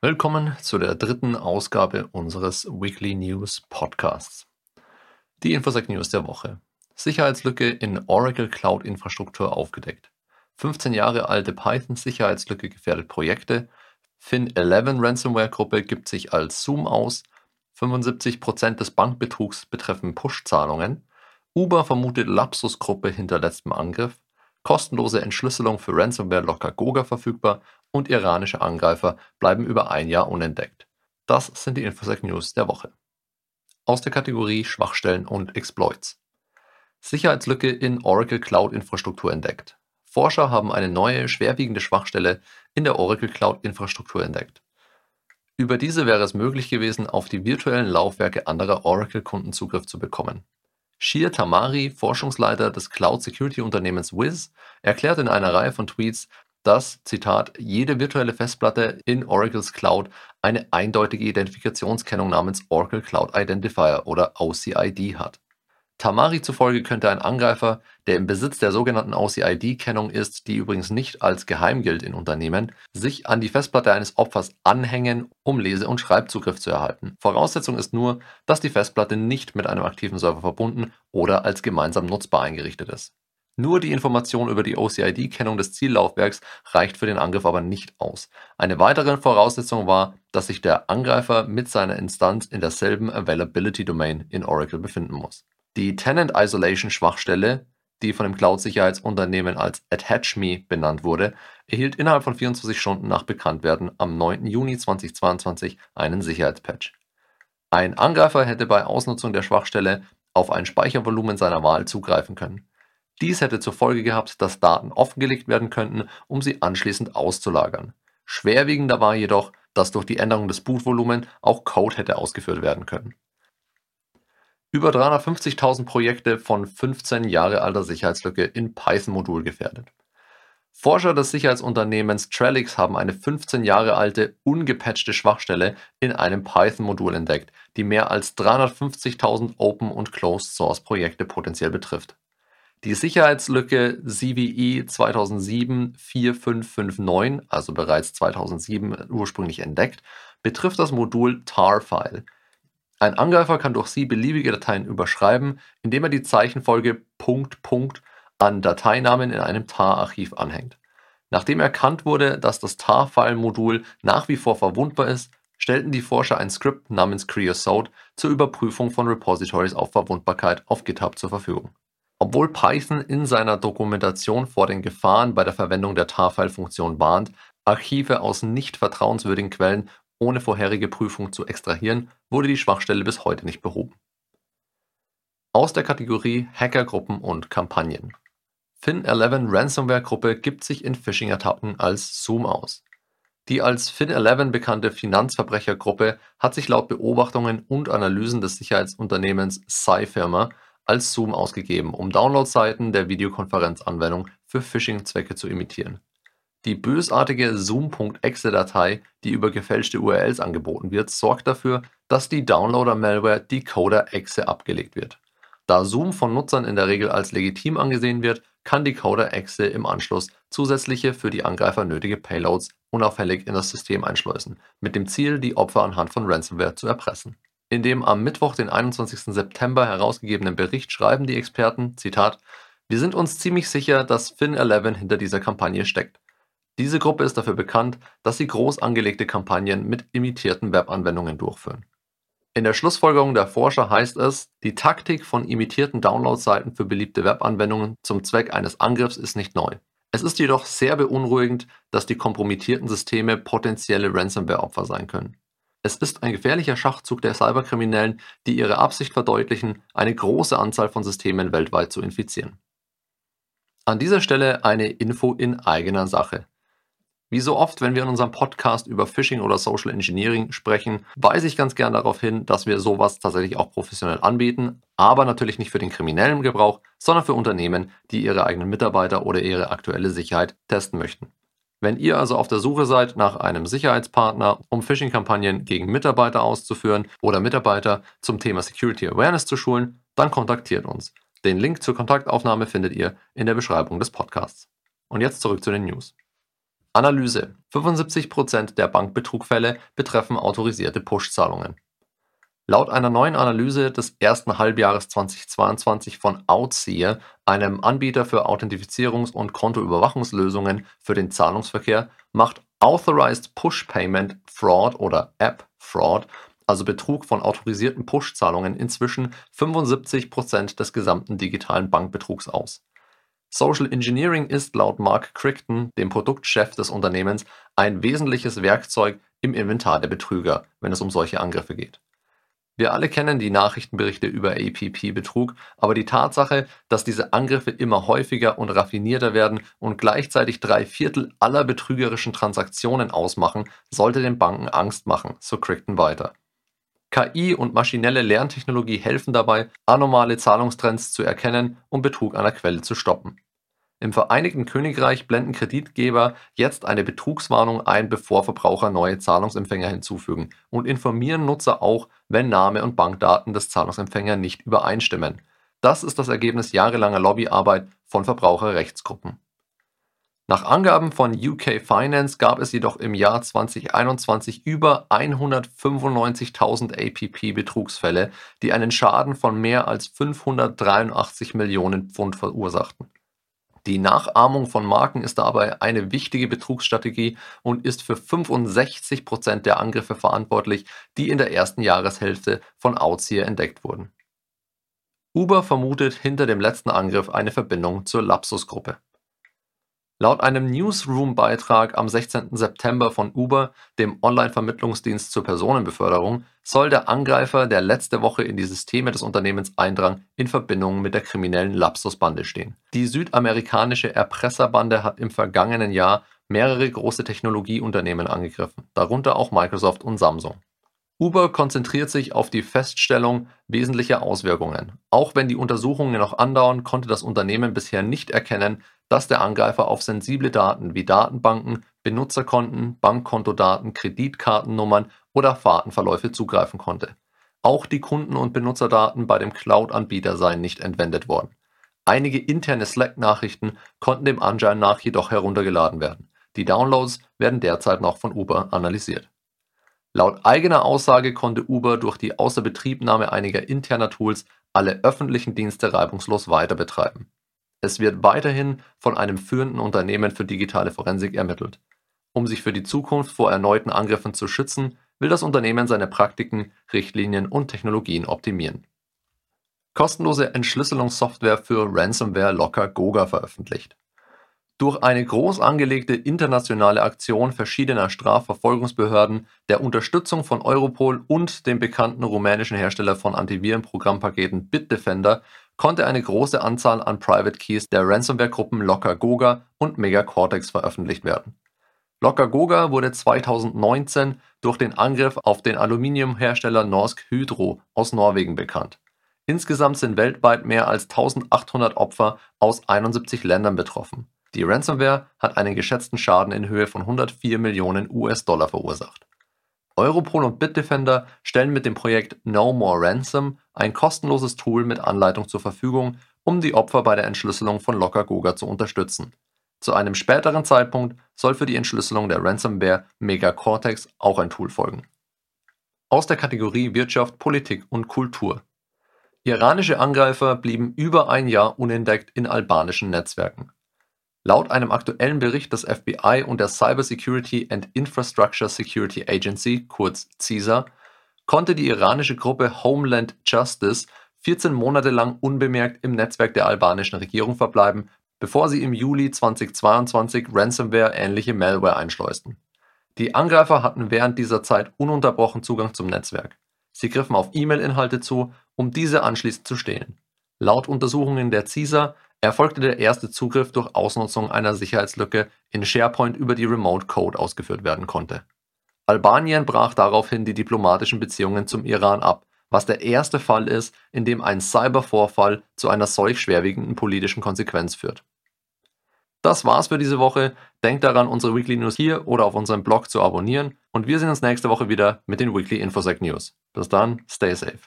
Willkommen zu der dritten Ausgabe unseres Weekly News Podcasts. Die Infosec News der Woche. Sicherheitslücke in Oracle Cloud Infrastruktur aufgedeckt. 15 Jahre alte Python-Sicherheitslücke gefährdet Projekte. Fin11 Ransomware-Gruppe gibt sich als Zoom aus. 75% des Bankbetrugs betreffen Push-Zahlungen. Uber vermutet Lapsus-Gruppe hinter letztem Angriff. Kostenlose Entschlüsselung für Ransomware-Locker Goga verfügbar und iranische Angreifer bleiben über ein Jahr unentdeckt. Das sind die Infosec News der Woche. Aus der Kategorie Schwachstellen und Exploits. Sicherheitslücke in Oracle Cloud Infrastruktur entdeckt. Forscher haben eine neue, schwerwiegende Schwachstelle in der Oracle Cloud Infrastruktur entdeckt. Über diese wäre es möglich gewesen, auf die virtuellen Laufwerke anderer Oracle-Kunden Zugriff zu bekommen. Shir Tamari, Forschungsleiter des Cloud-Security-Unternehmens Wiz, erklärt in einer Reihe von Tweets, dass, Zitat, jede virtuelle Festplatte in Oracles Cloud eine eindeutige Identifikationskennung namens Oracle Cloud Identifier oder OCID hat. Tamari zufolge könnte ein Angreifer, der im Besitz der sogenannten OCID-Kennung ist, die übrigens nicht als geheim gilt in Unternehmen, sich an die Festplatte eines Opfers anhängen, um Lese- und Schreibzugriff zu erhalten. Voraussetzung ist nur, dass die Festplatte nicht mit einem aktiven Server verbunden oder als gemeinsam nutzbar eingerichtet ist. Nur die Information über die OCID-Kennung des Ziellaufwerks reicht für den Angriff aber nicht aus. Eine weitere Voraussetzung war, dass sich der Angreifer mit seiner Instanz in derselben Availability Domain in Oracle befinden muss. Die Tenant Isolation Schwachstelle, die von dem Cloud-Sicherheitsunternehmen als AttachMe benannt wurde, erhielt innerhalb von 24 Stunden nach Bekanntwerden am 9. Juni 2022 einen Sicherheitspatch. Ein Angreifer hätte bei Ausnutzung der Schwachstelle auf ein Speichervolumen seiner Wahl zugreifen können. Dies hätte zur Folge gehabt, dass Daten offengelegt werden könnten, um sie anschließend auszulagern. Schwerwiegender war jedoch, dass durch die Änderung des Bootvolumens auch Code hätte ausgeführt werden können. Über 350.000 Projekte von 15 Jahre alter Sicherheitslücke in Python-Modul gefährdet. Forscher des Sicherheitsunternehmens Trellix haben eine 15 Jahre alte, ungepatchte Schwachstelle in einem Python-Modul entdeckt, die mehr als 350.000 Open- und Closed-Source-Projekte potenziell betrifft. Die Sicherheitslücke CVE 2007-4559, also bereits 2007 ursprünglich entdeckt, betrifft das Modul tar-File. Ein Angreifer kann durch sie beliebige Dateien überschreiben, indem er die Zeichenfolge Punkt, Punkt an Dateinamen in einem tar-Archiv anhängt. Nachdem erkannt wurde, dass das tar-File-Modul nach wie vor verwundbar ist, stellten die Forscher ein Skript namens Creosote zur Überprüfung von Repositories auf Verwundbarkeit auf GitHub zur Verfügung. Obwohl Python in seiner Dokumentation vor den Gefahren bei der Verwendung der tar-File-Funktion warnt, Archive aus nicht vertrauenswürdigen Quellen ohne vorherige Prüfung zu extrahieren, wurde die Schwachstelle bis heute nicht behoben. Aus der Kategorie Hackergruppen und Kampagnen. Fin11 Ransomware-Gruppe gibt sich in Phishing-Attacken als Zoom aus. Die als Fin11 bekannte Finanzverbrechergruppe hat sich laut Beobachtungen und Analysen des Sicherheitsunternehmens Cyfirma als Zoom ausgegeben, um Downloadseiten der Videokonferenzanwendung für Phishing-Zwecke zu imitieren. Die bösartige Zoom.exe-Datei, die über gefälschte URLs angeboten wird, sorgt dafür, dass die Downloader-Malware Decoder-Exe abgelegt wird. Da Zoom von Nutzern in der Regel als legitim angesehen wird, kann Decoder-Exe im Anschluss zusätzliche für die Angreifer nötige Payloads unauffällig in das System einschleusen, mit dem Ziel, die Opfer anhand von Ransomware zu erpressen. In dem am Mittwoch, den 21. September herausgegebenen Bericht schreiben die Experten, Zitat, wir sind uns ziemlich sicher, dass Fin11 hinter dieser Kampagne steckt. Diese Gruppe ist dafür bekannt, dass sie groß angelegte Kampagnen mit imitierten Webanwendungen durchführen. In der Schlussfolgerung der Forscher heißt es, die Taktik von imitierten Downloadseiten für beliebte Webanwendungen zum Zweck eines Angriffs ist nicht neu. Es ist jedoch sehr beunruhigend, dass die kompromittierten Systeme potenzielle Ransomware-Opfer sein können. Es ist ein gefährlicher Schachzug der Cyberkriminellen, die ihre Absicht verdeutlichen, eine große Anzahl von Systemen weltweit zu infizieren. An dieser Stelle eine Info in eigener Sache. Wie so oft, wenn wir in unserem Podcast über Phishing oder Social Engineering sprechen, weise ich ganz gern darauf hin, dass wir sowas tatsächlich auch professionell anbieten, aber natürlich nicht für den kriminellen Gebrauch, sondern für Unternehmen, die ihre eigenen Mitarbeiter oder ihre aktuelle Sicherheit testen möchten. Wenn ihr also auf der Suche seid nach einem Sicherheitspartner, um Phishing-Kampagnen gegen Mitarbeiter auszuführen oder Mitarbeiter zum Thema Security Awareness zu schulen, dann kontaktiert uns. Den Link zur Kontaktaufnahme findet ihr in der Beschreibung des Podcasts. Und jetzt zurück zu den News. Analyse: 75% der Bankbetrugfälle betreffen autorisierte Push-Zahlungen. Laut einer neuen Analyse des ersten Halbjahres 2022 von Outseer, einem Anbieter für Authentifizierungs- und Kontoüberwachungslösungen für den Zahlungsverkehr, macht Authorized Push Payment Fraud oder App Fraud, also Betrug von autorisierten Push-Zahlungen, inzwischen 75% des gesamten digitalen Bankbetrugs aus. Social Engineering ist laut Mark Crichton, dem Produktchef des Unternehmens, ein wesentliches Werkzeug im Inventar der Betrüger, wenn es um solche Angriffe geht. Wir alle kennen die Nachrichtenberichte über APP-Betrug, aber die Tatsache, dass diese Angriffe immer häufiger und raffinierter werden und gleichzeitig drei Viertel aller betrügerischen Transaktionen ausmachen, sollte den Banken Angst machen, so Crichton weiter. KI und maschinelle Lerntechnologie helfen dabei, anormale Zahlungstrends zu erkennen und Betrug an der Quelle zu stoppen. Im Vereinigten Königreich blenden Kreditgeber jetzt eine Betrugswarnung ein, bevor Verbraucher neue Zahlungsempfänger hinzufügen und informieren Nutzer auch, wenn Name und Bankdaten des Zahlungsempfängers nicht übereinstimmen. Das ist das Ergebnis jahrelanger Lobbyarbeit von Verbraucherrechtsgruppen. Nach Angaben von UK Finance gab es jedoch im Jahr 2021 über 195.000 APP-Betrugsfälle, die einen Schaden von mehr als 583 Millionen Pfund verursachten. Die Nachahmung von Marken ist dabei eine wichtige Betrugsstrategie und ist für 65 Prozent der Angriffe verantwortlich, die in der ersten Jahreshälfte von Outsier entdeckt wurden. Uber vermutet hinter dem letzten Angriff eine Verbindung zur Lapsus-Gruppe. Laut einem Newsroom-Beitrag am 16. September von Uber, dem Online-Vermittlungsdienst zur Personenbeförderung, soll der Angreifer, der letzte Woche in die Systeme des Unternehmens eindrang, in Verbindung mit der kriminellen Lapsus-Bande stehen. Die südamerikanische Erpresserbande hat im vergangenen Jahr mehrere große Technologieunternehmen angegriffen, darunter auch Microsoft und Samsung. Uber konzentriert sich auf die Feststellung wesentlicher Auswirkungen. Auch wenn die Untersuchungen noch andauern, konnte das Unternehmen bisher nicht erkennen, dass der Angreifer auf sensible Daten wie Datenbanken, Benutzerkonten, Bankkontodaten, Kreditkartennummern oder Fahrtenverläufe zugreifen konnte. Auch die Kunden- und Benutzerdaten bei dem Cloud-Anbieter seien nicht entwendet worden. Einige interne Slack-Nachrichten konnten dem Anschein nach jedoch heruntergeladen werden. Die Downloads werden derzeit noch von Uber analysiert. Laut eigener Aussage konnte Uber durch die Außerbetriebnahme einiger interner Tools alle öffentlichen Dienste reibungslos weiter betreiben. Es wird weiterhin von einem führenden Unternehmen für digitale Forensik ermittelt. Um sich für die Zukunft vor erneuten Angriffen zu schützen, will das Unternehmen seine Praktiken, Richtlinien und Technologien optimieren. Kostenlose Entschlüsselungssoftware für Ransomware Locker Goga veröffentlicht durch eine groß angelegte internationale Aktion verschiedener Strafverfolgungsbehörden, der Unterstützung von Europol und dem bekannten rumänischen Hersteller von Antivirenprogrammpaketen Bitdefender konnte eine große Anzahl an Private Keys der Ransomware-Gruppen Locker-Goga und Megacortex veröffentlicht werden. Locker-Goga wurde 2019 durch den Angriff auf den Aluminiumhersteller Norsk Hydro aus Norwegen bekannt. Insgesamt sind weltweit mehr als 1800 Opfer aus 71 Ländern betroffen die Ransomware hat einen geschätzten Schaden in Höhe von 104 Millionen US-Dollar verursacht. Europol und Bitdefender stellen mit dem Projekt No More Ransom ein kostenloses Tool mit Anleitung zur Verfügung, um die Opfer bei der Entschlüsselung von Lockergoga zu unterstützen. Zu einem späteren Zeitpunkt soll für die Entschlüsselung der Ransomware Megacortex auch ein Tool folgen. Aus der Kategorie Wirtschaft, Politik und Kultur. Iranische Angreifer blieben über ein Jahr unentdeckt in albanischen Netzwerken. Laut einem aktuellen Bericht des FBI und der Cybersecurity and Infrastructure Security Agency kurz (CISA) konnte die iranische Gruppe Homeland Justice 14 Monate lang unbemerkt im Netzwerk der albanischen Regierung verbleiben, bevor sie im Juli 2022 Ransomware-ähnliche Malware einschleusten. Die Angreifer hatten während dieser Zeit ununterbrochen Zugang zum Netzwerk. Sie griffen auf E-Mail-Inhalte zu, um diese anschließend zu stehlen. Laut Untersuchungen der CISA erfolgte der erste Zugriff durch Ausnutzung einer Sicherheitslücke in SharePoint über die Remote Code ausgeführt werden konnte. Albanien brach daraufhin die diplomatischen Beziehungen zum Iran ab, was der erste Fall ist, in dem ein Cybervorfall zu einer solch schwerwiegenden politischen Konsequenz führt. Das war's für diese Woche. Denkt daran, unsere Weekly News hier oder auf unserem Blog zu abonnieren und wir sehen uns nächste Woche wieder mit den Weekly Infosec News. Bis dann, stay safe.